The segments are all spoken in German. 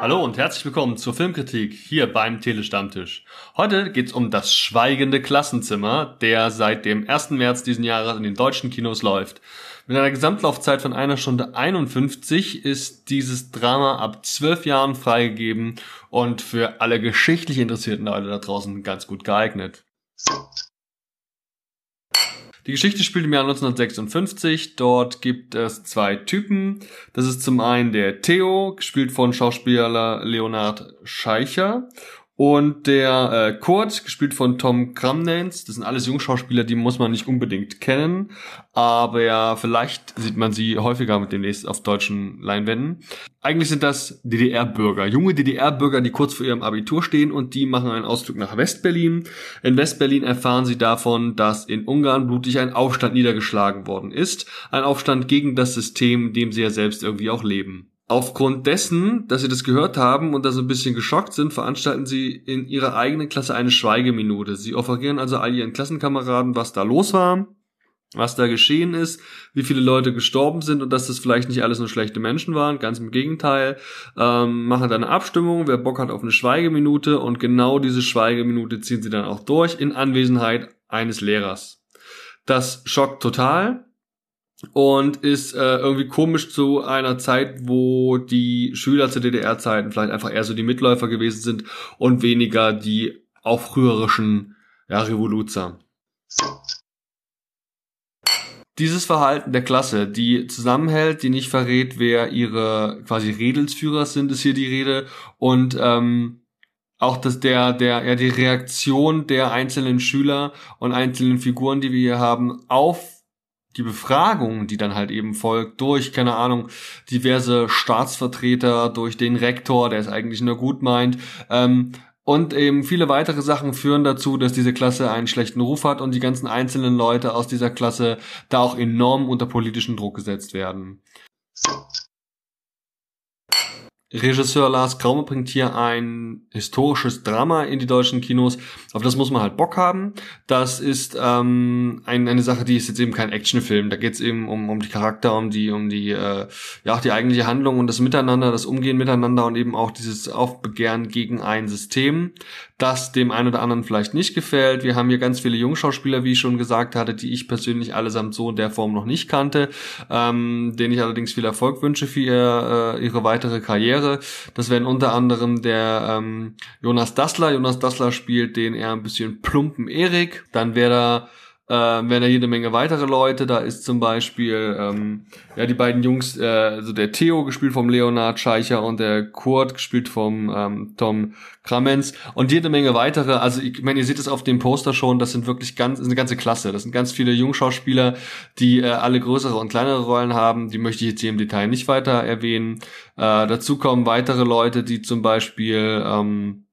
Hallo und herzlich willkommen zur Filmkritik hier beim Telestammtisch. Heute geht's um das Schweigende Klassenzimmer, der seit dem 1. März diesen Jahres in den deutschen Kinos läuft. Mit einer Gesamtlaufzeit von einer Stunde 51 ist dieses Drama ab zwölf Jahren freigegeben und für alle geschichtlich interessierten Leute da draußen ganz gut geeignet. Die Geschichte spielt im Jahr 1956. Dort gibt es zwei Typen. Das ist zum einen der Theo, gespielt von Schauspieler Leonard Scheicher und der äh, Kurt, gespielt von Tom Kramnens, das sind alles Jungschauspieler, die muss man nicht unbedingt kennen, aber ja, vielleicht sieht man sie häufiger mit demnächst auf deutschen Leinwänden. Eigentlich sind das DDR-Bürger, junge DDR-Bürger, die kurz vor ihrem Abitur stehen und die machen einen Ausflug nach Westberlin. In Westberlin erfahren sie davon, dass in Ungarn blutig ein Aufstand niedergeschlagen worden ist. Ein Aufstand gegen das System, dem sie ja selbst irgendwie auch leben. Aufgrund dessen, dass sie das gehört haben und da so ein bisschen geschockt sind, veranstalten sie in ihrer eigenen Klasse eine Schweigeminute. Sie offerieren also all ihren Klassenkameraden, was da los war, was da geschehen ist, wie viele Leute gestorben sind und dass das vielleicht nicht alles nur schlechte Menschen waren, ganz im Gegenteil, ähm, machen dann eine Abstimmung, wer Bock hat auf eine Schweigeminute und genau diese Schweigeminute ziehen sie dann auch durch in Anwesenheit eines Lehrers. Das schockt total, und ist äh, irgendwie komisch zu einer Zeit, wo die Schüler zu DDR-Zeiten vielleicht einfach eher so die Mitläufer gewesen sind und weniger die aufrührerischen ja, Revoluzer. Dieses Verhalten der Klasse, die zusammenhält, die nicht verrät, wer ihre quasi Redelsführer sind, ist hier die Rede und ähm, auch dass der der ja die Reaktion der einzelnen Schüler und einzelnen Figuren, die wir hier haben, auf die Befragung, die dann halt eben folgt, durch, keine Ahnung, diverse Staatsvertreter, durch den Rektor, der es eigentlich nur gut meint, ähm, und eben viele weitere Sachen führen dazu, dass diese Klasse einen schlechten Ruf hat und die ganzen einzelnen Leute aus dieser Klasse da auch enorm unter politischen Druck gesetzt werden. Regisseur Lars Kraume bringt hier ein historisches Drama in die deutschen Kinos. Auf das muss man halt Bock haben. Das ist ähm, ein, eine Sache, die ist jetzt eben kein Actionfilm. Da geht es eben um, um die Charakter, um die, um die, äh, ja auch die eigentliche Handlung und das Miteinander, das Umgehen miteinander und eben auch dieses Aufbegehren gegen ein System, das dem einen oder anderen vielleicht nicht gefällt. Wir haben hier ganz viele Jungschauspieler, wie ich schon gesagt hatte, die ich persönlich allesamt so in der Form noch nicht kannte, ähm, denen ich allerdings viel Erfolg wünsche für ihr, äh, ihre weitere Karriere. Das wären unter anderem der ähm, Jonas Dassler. Jonas Dassler spielt den eher ein bisschen plumpen Erik. Dann wäre da äh, werden da jede Menge weitere Leute. Da ist zum Beispiel ähm, ja die beiden Jungs, äh, also der Theo gespielt vom Leonard Scheicher und der Kurt gespielt vom ähm, Tom Kramenz und jede Menge weitere. Also ich meine, ihr seht es auf dem Poster schon. Das sind wirklich ganz, ist eine ganze Klasse. Das sind ganz viele Jungschauspieler, die äh, alle größere und kleinere Rollen haben. Die möchte ich jetzt hier im Detail nicht weiter erwähnen. Äh, dazu kommen weitere Leute, die zum Beispiel ähm,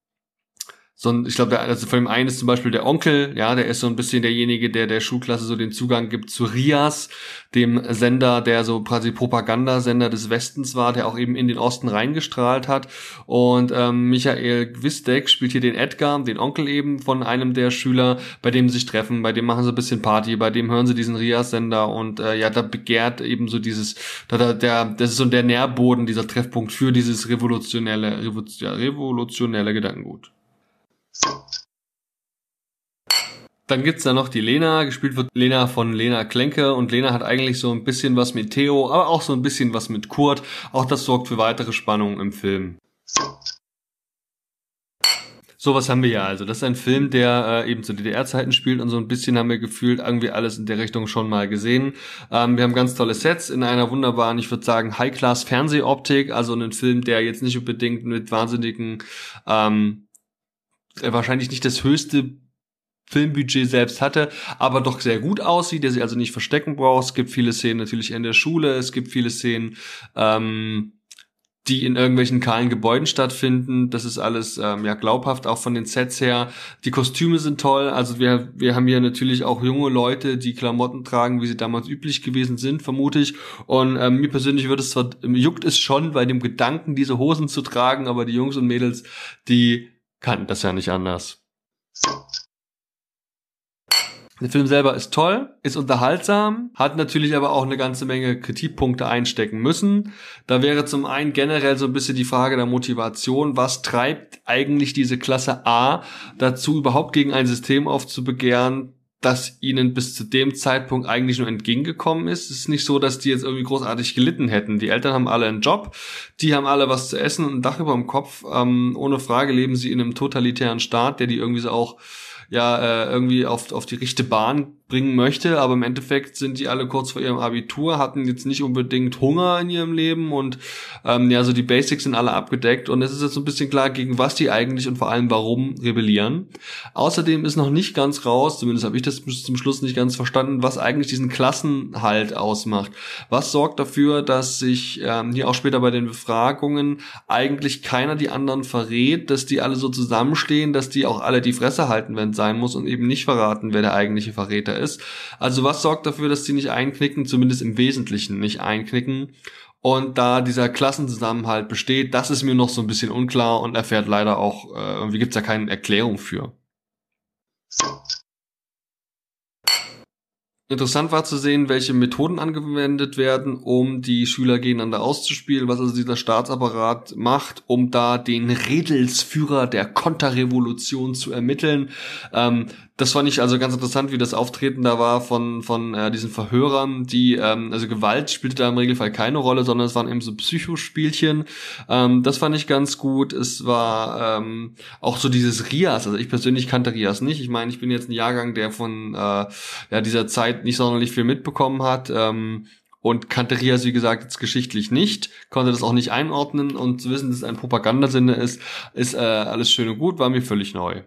so ein, ich glaube, also von dem einen ist zum Beispiel der Onkel, ja, der ist so ein bisschen derjenige, der der Schulklasse so den Zugang gibt zu Rias, dem Sender, der so quasi Propagandasender des Westens war, der auch eben in den Osten reingestrahlt hat. Und ähm, Michael Gwistek spielt hier den Edgar, den Onkel eben von einem der Schüler, bei dem sie sich treffen, bei dem machen sie ein bisschen Party, bei dem hören sie diesen Rias-Sender und äh, ja, da begehrt eben so dieses, da, da, der, das ist so der Nährboden, dieser Treffpunkt für dieses revolutionelle, revolutionelle Gedankengut. Dann gibt's da noch die Lena, gespielt wird Lena von Lena Klenke und Lena hat eigentlich so ein bisschen was mit Theo, aber auch so ein bisschen was mit Kurt. Auch das sorgt für weitere Spannung im Film. Sowas haben wir ja also. Das ist ein Film, der äh, eben zu DDR-Zeiten spielt und so ein bisschen haben wir gefühlt irgendwie alles in der Richtung schon mal gesehen. Ähm, wir haben ganz tolle Sets in einer wunderbaren, ich würde sagen, High-Class-Fernsehoptik, also einen Film, der jetzt nicht unbedingt mit wahnsinnigen ähm, er wahrscheinlich nicht das höchste Filmbudget selbst hatte, aber doch sehr gut aussieht, der sich also nicht verstecken braucht. Es gibt viele Szenen natürlich in der Schule, es gibt viele Szenen, ähm, die in irgendwelchen kahlen Gebäuden stattfinden. Das ist alles ähm, ja glaubhaft, auch von den Sets her. Die Kostüme sind toll. Also wir, wir haben hier natürlich auch junge Leute, die Klamotten tragen, wie sie damals üblich gewesen sind, vermute ich. Und ähm, mir persönlich wird es zwar, juckt es schon bei dem Gedanken, diese Hosen zu tragen, aber die Jungs und Mädels, die kann das ja nicht anders. Der Film selber ist toll, ist unterhaltsam, hat natürlich aber auch eine ganze Menge Kritikpunkte einstecken müssen. Da wäre zum einen generell so ein bisschen die Frage der Motivation. Was treibt eigentlich diese Klasse A dazu, überhaupt gegen ein System aufzubegehren, das ihnen bis zu dem Zeitpunkt eigentlich nur entgegengekommen ist. Es ist nicht so, dass die jetzt irgendwie großartig gelitten hätten. Die Eltern haben alle einen Job, die haben alle was zu essen und ein Dach über dem Kopf. Ähm, ohne Frage leben sie in einem totalitären Staat, der die irgendwie so auch ja äh, irgendwie auf, auf die richtige Bahn bringen möchte, aber im Endeffekt sind die alle kurz vor ihrem Abitur, hatten jetzt nicht unbedingt Hunger in ihrem Leben und ähm, ja, so die Basics sind alle abgedeckt und es ist jetzt so ein bisschen klar, gegen was die eigentlich und vor allem warum rebellieren. Außerdem ist noch nicht ganz raus, zumindest habe ich das bis zum Schluss nicht ganz verstanden, was eigentlich diesen Klassenhalt ausmacht. Was sorgt dafür, dass sich ähm, hier auch später bei den Befragungen eigentlich keiner die anderen verrät, dass die alle so zusammenstehen, dass die auch alle die Fresse halten, wenn es sein muss und eben nicht verraten, wer der eigentliche Verräter ist. Also was sorgt dafür, dass die nicht einknicken, zumindest im Wesentlichen nicht einknicken? Und da dieser Klassenzusammenhalt besteht, das ist mir noch so ein bisschen unklar und erfährt leider auch, äh, irgendwie gibt's da keine Erklärung für. Interessant war zu sehen, welche Methoden angewendet werden, um die Schüler gegeneinander auszuspielen, was also dieser Staatsapparat macht, um da den Redelsführer der Konterrevolution zu ermitteln. Ähm, das fand ich also ganz interessant, wie das Auftreten da war von, von äh, diesen Verhörern, die, ähm, also Gewalt spielte da im Regelfall keine Rolle, sondern es waren eben so Psychospielchen. Ähm, das fand ich ganz gut. Es war ähm, auch so dieses Rias, also ich persönlich kannte Rias nicht. Ich meine, ich bin jetzt ein Jahrgang, der von äh, ja, dieser Zeit nicht sonderlich viel mitbekommen hat. Ähm, und kannte Rias, wie gesagt, jetzt geschichtlich nicht, konnte das auch nicht einordnen und zu wissen, dass es ein Propagandasinne ist, ist äh, alles schön und gut, war mir völlig neu.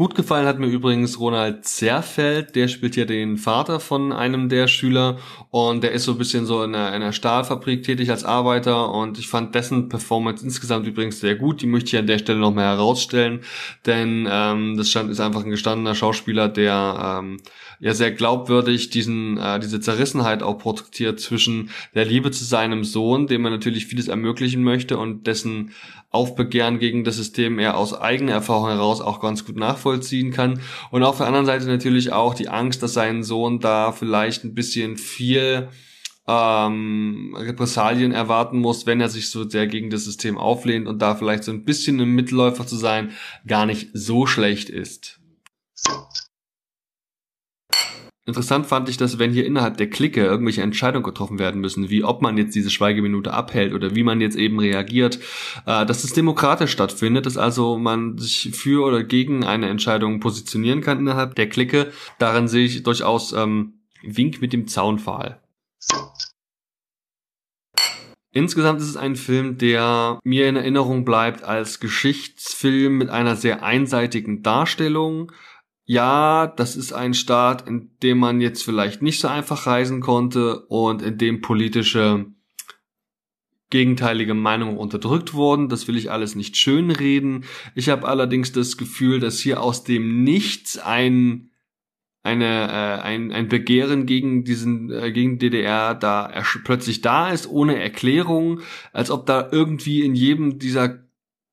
Gut gefallen hat mir übrigens Ronald Zerfeld, der spielt ja den Vater von einem der Schüler. Und der ist so ein bisschen so in einer, in einer Stahlfabrik tätig als Arbeiter. Und ich fand dessen Performance insgesamt übrigens sehr gut. Die möchte ich an der Stelle nochmal herausstellen, denn ähm, das ist einfach ein gestandener Schauspieler, der ähm, ja sehr glaubwürdig diesen äh, diese Zerrissenheit auch porträtiert zwischen der Liebe zu seinem Sohn, dem er natürlich vieles ermöglichen möchte und dessen Aufbegehren gegen das System er aus eigener Erfahrung heraus auch ganz gut nachvollziehen kann. Und auf der anderen Seite natürlich auch die Angst, dass sein Sohn da vielleicht ein bisschen viel ähm, Repressalien erwarten muss, wenn er sich so sehr gegen das System auflehnt und da vielleicht so ein bisschen ein Mitläufer zu sein, gar nicht so schlecht ist. Interessant fand ich, dass wenn hier innerhalb der Clique irgendwelche Entscheidungen getroffen werden müssen, wie ob man jetzt diese Schweigeminute abhält oder wie man jetzt eben reagiert, äh, dass es demokratisch stattfindet, dass also man sich für oder gegen eine Entscheidung positionieren kann innerhalb der Clique. Darin sehe ich durchaus ähm, Wink mit dem Zaunpfahl. Insgesamt ist es ein Film, der mir in Erinnerung bleibt als Geschichtsfilm mit einer sehr einseitigen Darstellung, ja, das ist ein Staat, in dem man jetzt vielleicht nicht so einfach reisen konnte und in dem politische gegenteilige Meinungen unterdrückt wurden. Das will ich alles nicht schönreden. Ich habe allerdings das Gefühl, dass hier aus dem Nichts ein eine äh, ein, ein Begehren gegen diesen äh, gegen DDR da plötzlich da ist ohne Erklärung, als ob da irgendwie in jedem dieser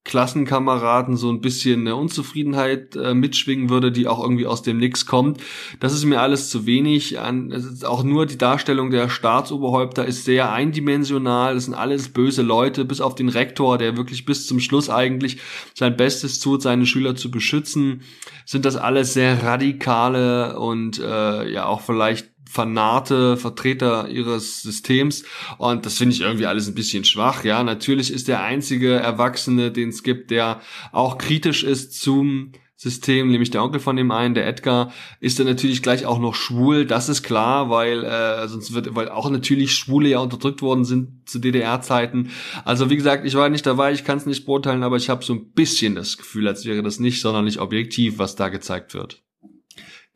Klassenkameraden so ein bisschen eine Unzufriedenheit äh, mitschwingen würde, die auch irgendwie aus dem Nix kommt. Das ist mir alles zu wenig. An, ist auch nur die Darstellung der Staatsoberhäupter ist sehr eindimensional. Das sind alles böse Leute, bis auf den Rektor, der wirklich bis zum Schluss eigentlich sein Bestes tut, seine Schüler zu beschützen. Sind das alles sehr radikale und äh, ja auch vielleicht fanate Vertreter ihres Systems und das finde ich irgendwie alles ein bisschen schwach. Ja, natürlich ist der einzige Erwachsene, den es gibt, der auch kritisch ist zum System, nämlich der Onkel von dem einen, der Edgar, ist dann natürlich gleich auch noch schwul. Das ist klar, weil äh, sonst wird, weil auch natürlich Schwule ja unterdrückt worden sind zu DDR-Zeiten. Also wie gesagt, ich war nicht dabei, ich kann es nicht beurteilen, aber ich habe so ein bisschen das Gefühl, als wäre das nicht sonderlich objektiv, was da gezeigt wird.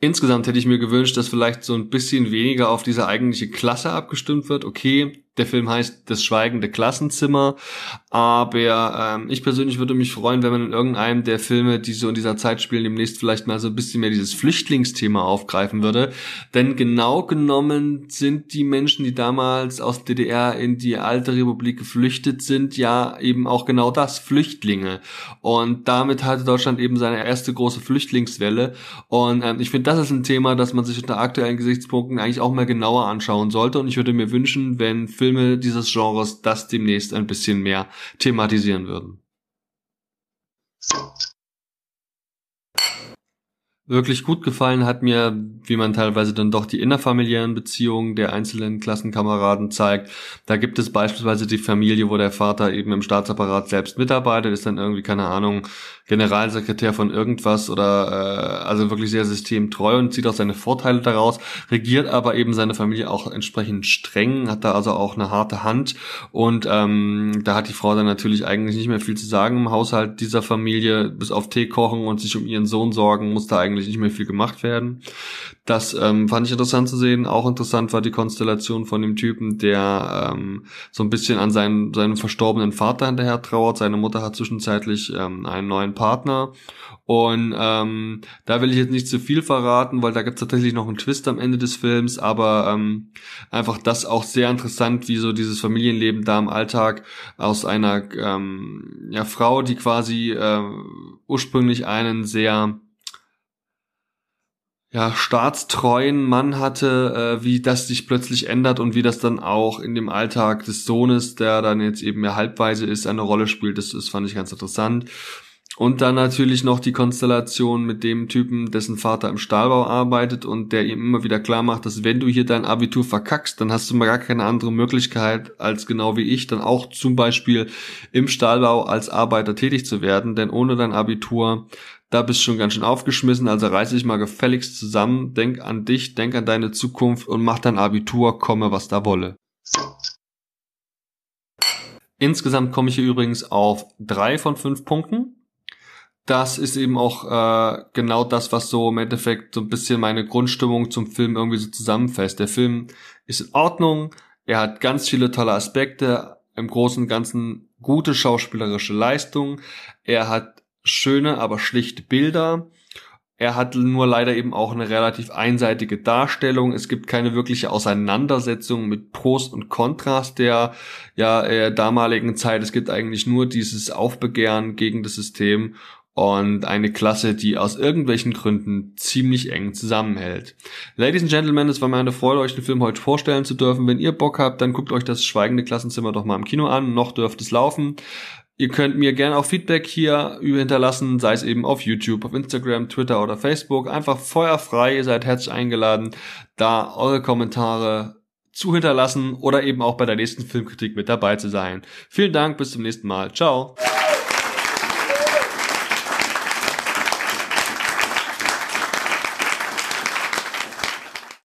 Insgesamt hätte ich mir gewünscht, dass vielleicht so ein bisschen weniger auf diese eigentliche Klasse abgestimmt wird. Okay, der Film heißt Das Schweigende Klassenzimmer. Aber ähm, ich persönlich würde mich freuen, wenn man in irgendeinem der Filme, die so in dieser Zeit spielen, demnächst vielleicht mal so ein bisschen mehr dieses Flüchtlingsthema aufgreifen würde. Denn genau genommen sind die Menschen, die damals aus DDR in die alte Republik geflüchtet sind, ja eben auch genau das, Flüchtlinge. Und damit hatte Deutschland eben seine erste große Flüchtlingswelle. Und ähm, ich finde, das ist ein Thema, das man sich unter aktuellen Gesichtspunkten eigentlich auch mal genauer anschauen sollte. Und ich würde mir wünschen, wenn Filme dieses Genres das demnächst ein bisschen mehr thematisieren würden. Wirklich gut gefallen hat mir, wie man teilweise dann doch die innerfamiliären Beziehungen der einzelnen Klassenkameraden zeigt. Da gibt es beispielsweise die Familie, wo der Vater eben im Staatsapparat selbst mitarbeitet, ist dann irgendwie, keine Ahnung, Generalsekretär von irgendwas oder äh, also wirklich sehr systemtreu und zieht auch seine Vorteile daraus, regiert aber eben seine Familie auch entsprechend streng, hat da also auch eine harte Hand und ähm, da hat die Frau dann natürlich eigentlich nicht mehr viel zu sagen im Haushalt dieser Familie, bis auf Tee kochen und sich um ihren Sohn sorgen, muss da eigentlich nicht mehr viel gemacht werden. Das ähm, fand ich interessant zu sehen. Auch interessant war die Konstellation von dem Typen, der ähm, so ein bisschen an seinen, seinem verstorbenen Vater hinterher trauert. Seine Mutter hat zwischenzeitlich ähm, einen neuen Partner. Und ähm, da will ich jetzt nicht zu viel verraten, weil da gibt es tatsächlich noch einen Twist am Ende des Films, aber ähm, einfach das auch sehr interessant, wie so dieses Familienleben da im Alltag aus einer ähm, ja, Frau, die quasi äh, ursprünglich einen sehr ja, staatstreuen Mann hatte, äh, wie das sich plötzlich ändert und wie das dann auch in dem Alltag des Sohnes, der dann jetzt eben mehr halbweise ist, eine Rolle spielt. Das, das fand ich ganz interessant. Und dann natürlich noch die Konstellation mit dem Typen, dessen Vater im Stahlbau arbeitet und der ihm immer wieder klar macht, dass wenn du hier dein Abitur verkackst, dann hast du mal gar keine andere Möglichkeit, als genau wie ich, dann auch zum Beispiel im Stahlbau als Arbeiter tätig zu werden. Denn ohne dein Abitur da bist du schon ganz schön aufgeschmissen, also reiß dich mal gefälligst zusammen, denk an dich, denk an deine Zukunft und mach dein Abitur, komme was da wolle. Insgesamt komme ich hier übrigens auf drei von fünf Punkten. Das ist eben auch äh, genau das, was so im Endeffekt so ein bisschen meine Grundstimmung zum Film irgendwie so zusammenfasst. Der Film ist in Ordnung, er hat ganz viele tolle Aspekte, im Großen und Ganzen gute schauspielerische Leistung, er hat schöne, aber schlichte Bilder. Er hat nur leider eben auch eine relativ einseitige Darstellung. Es gibt keine wirkliche Auseinandersetzung mit Prost und Kontrast der ja äh, damaligen Zeit. Es gibt eigentlich nur dieses Aufbegehren gegen das System und eine Klasse, die aus irgendwelchen Gründen ziemlich eng zusammenhält. Ladies and Gentlemen, es war mir eine Freude, euch den Film heute vorstellen zu dürfen. Wenn ihr Bock habt, dann guckt euch das Schweigende Klassenzimmer doch mal im Kino an. Noch dürft es laufen. Ihr könnt mir gerne auch Feedback hier hinterlassen, sei es eben auf YouTube, auf Instagram, Twitter oder Facebook. Einfach feuerfrei, ihr seid herzlich eingeladen, da eure Kommentare zu hinterlassen oder eben auch bei der nächsten Filmkritik mit dabei zu sein. Vielen Dank, bis zum nächsten Mal. Ciao.